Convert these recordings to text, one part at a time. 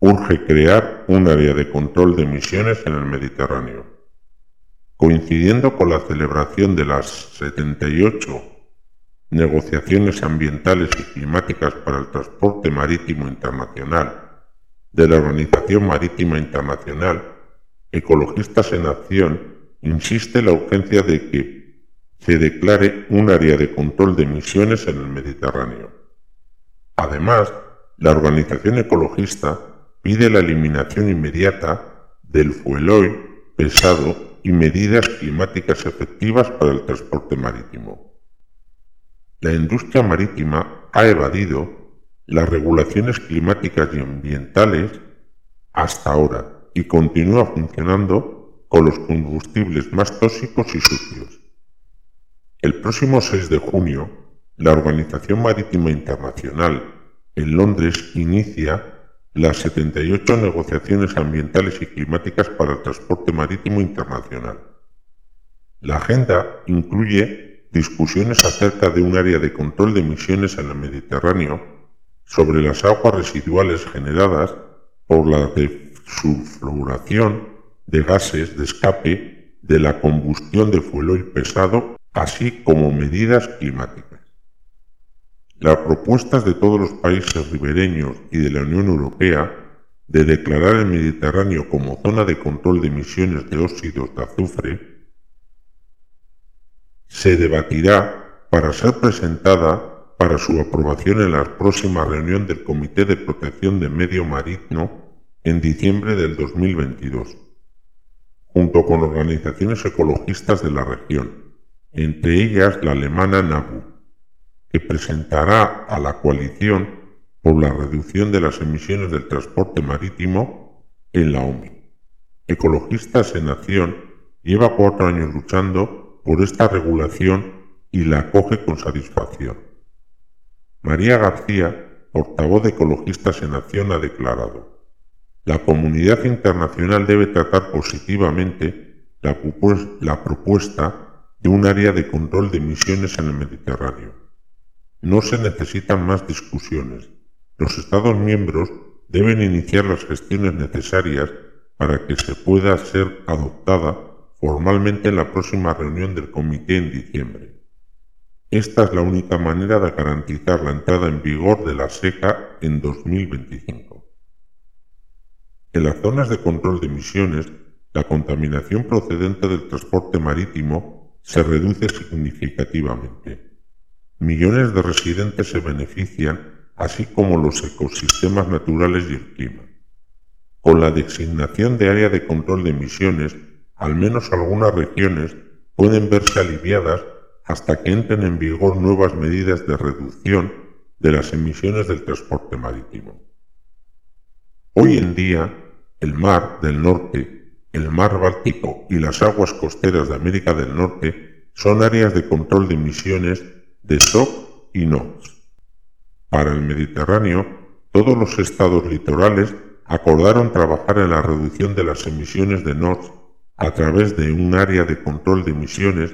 urge crear un área de control de emisiones en el Mediterráneo. Coincidiendo con la celebración de las 78 negociaciones ambientales y climáticas para el transporte marítimo internacional de la Organización Marítima Internacional, Ecologistas en Acción insiste en la urgencia de que se declare un área de control de emisiones en el Mediterráneo. Además, la organización ecologista pide la eliminación inmediata del fueloil pesado y medidas climáticas efectivas para el transporte marítimo. La industria marítima ha evadido las regulaciones climáticas y ambientales hasta ahora y continúa funcionando con los combustibles más tóxicos y sucios. El próximo 6 de junio, la Organización Marítima Internacional en Londres inicia las 78 negociaciones ambientales y climáticas para el transporte marítimo internacional. La agenda incluye discusiones acerca de un área de control de emisiones en el Mediterráneo, sobre las aguas residuales generadas por la sulfuración de gases de escape de la combustión de y pesado, así como medidas climáticas. Las propuestas de todos los países ribereños y de la Unión Europea de declarar el Mediterráneo como zona de control de emisiones de óxidos de azufre se debatirá para ser presentada para su aprobación en la próxima reunión del Comité de Protección de Medio Marítimo en diciembre del 2022, junto con organizaciones ecologistas de la región, entre ellas la alemana NABU que presentará a la coalición por la reducción de las emisiones del transporte marítimo en la OMI. Ecologistas en Acción lleva cuatro años luchando por esta regulación y la acoge con satisfacción. María García, portavoz de Ecologistas en Acción, ha declarado, la comunidad internacional debe tratar positivamente la, la propuesta de un área de control de emisiones en el Mediterráneo no se necesitan más discusiones. Los Estados miembros deben iniciar las gestiones necesarias para que se pueda ser adoptada formalmente en la próxima reunión del Comité en diciembre. Esta es la única manera de garantizar la entrada en vigor de la SECA en 2025. En las zonas de control de emisiones, la contaminación procedente del transporte marítimo se reduce significativamente. Millones de residentes se benefician, así como los ecosistemas naturales y el clima. Con la designación de área de control de emisiones, al menos algunas regiones pueden verse aliviadas hasta que entren en vigor nuevas medidas de reducción de las emisiones del transporte marítimo. Hoy en día, el mar del norte, el mar Báltico y las aguas costeras de América del Norte son áreas de control de emisiones de SOC y NOx. Para el Mediterráneo, todos los estados litorales acordaron trabajar en la reducción de las emisiones de NOx a través de un área de control de emisiones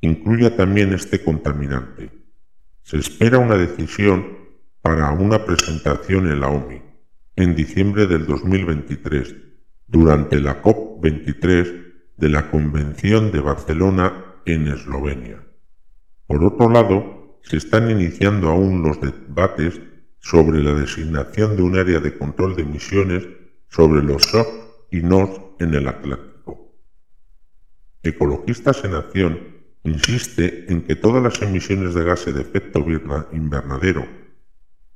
que incluya también este contaminante. Se espera una decisión para una presentación en la OMI en diciembre del 2023, durante la COP23 de la Convención de Barcelona en Eslovenia. Por otro lado, se están iniciando aún los debates sobre la designación de un área de control de emisiones sobre los SOC y NOx en el Atlántico. Ecologistas en Acción insiste en que todas las emisiones de gases de efecto invernadero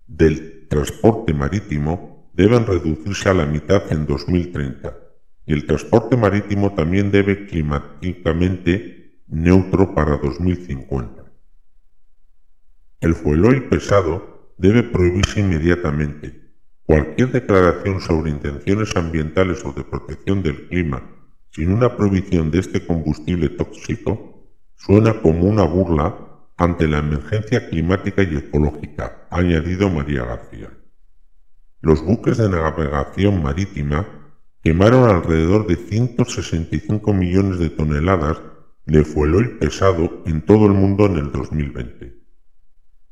del transporte marítimo deben reducirse a la mitad en 2030 y el transporte marítimo también debe climáticamente neutro para 2050. El fueloil pesado debe prohibirse inmediatamente. Cualquier declaración sobre intenciones ambientales o de protección del clima sin una prohibición de este combustible tóxico suena como una burla ante la emergencia climática y ecológica, añadido María García. Los buques de navegación marítima quemaron alrededor de 165 millones de toneladas de fueloil pesado en todo el mundo en el 2020.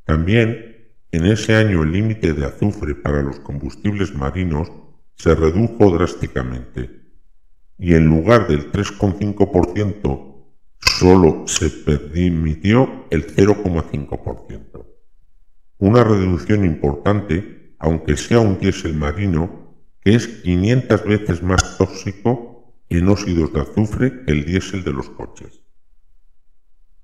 También, en ese año el límite de azufre para los combustibles marinos se redujo drásticamente y en lugar del 3,5% solo se permitió el 0,5%. Una reducción importante, aunque sea un diésel marino, que es 500 veces más tóxico en óxidos de azufre que el diésel de los coches.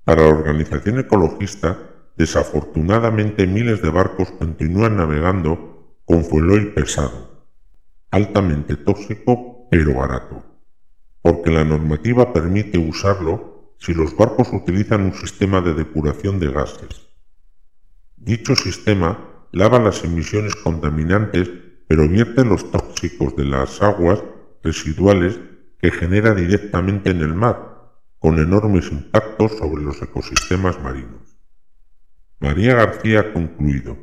Para la organización ecologista, desafortunadamente miles de barcos continúan navegando con fueloil pesado, altamente tóxico pero barato, porque la normativa permite usarlo si los barcos utilizan un sistema de depuración de gases. Dicho sistema lava las emisiones contaminantes pero vierte los tóxicos de las aguas residuales que genera directamente en el mar con enormes impactos sobre los ecosistemas marinos. María García ha concluido,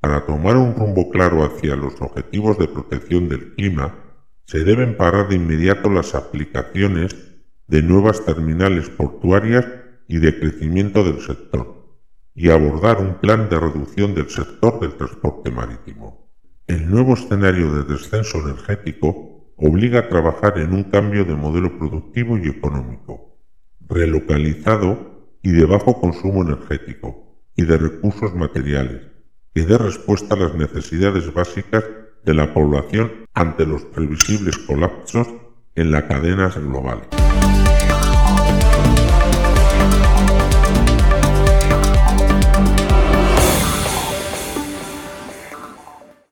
para tomar un rumbo claro hacia los objetivos de protección del clima, se deben parar de inmediato las aplicaciones de nuevas terminales portuarias y de crecimiento del sector, y abordar un plan de reducción del sector del transporte marítimo. El nuevo escenario de descenso energético obliga a trabajar en un cambio de modelo productivo y económico relocalizado y de bajo consumo energético y de recursos materiales, que dé respuesta a las necesidades básicas de la población ante los previsibles colapsos en las cadenas globales.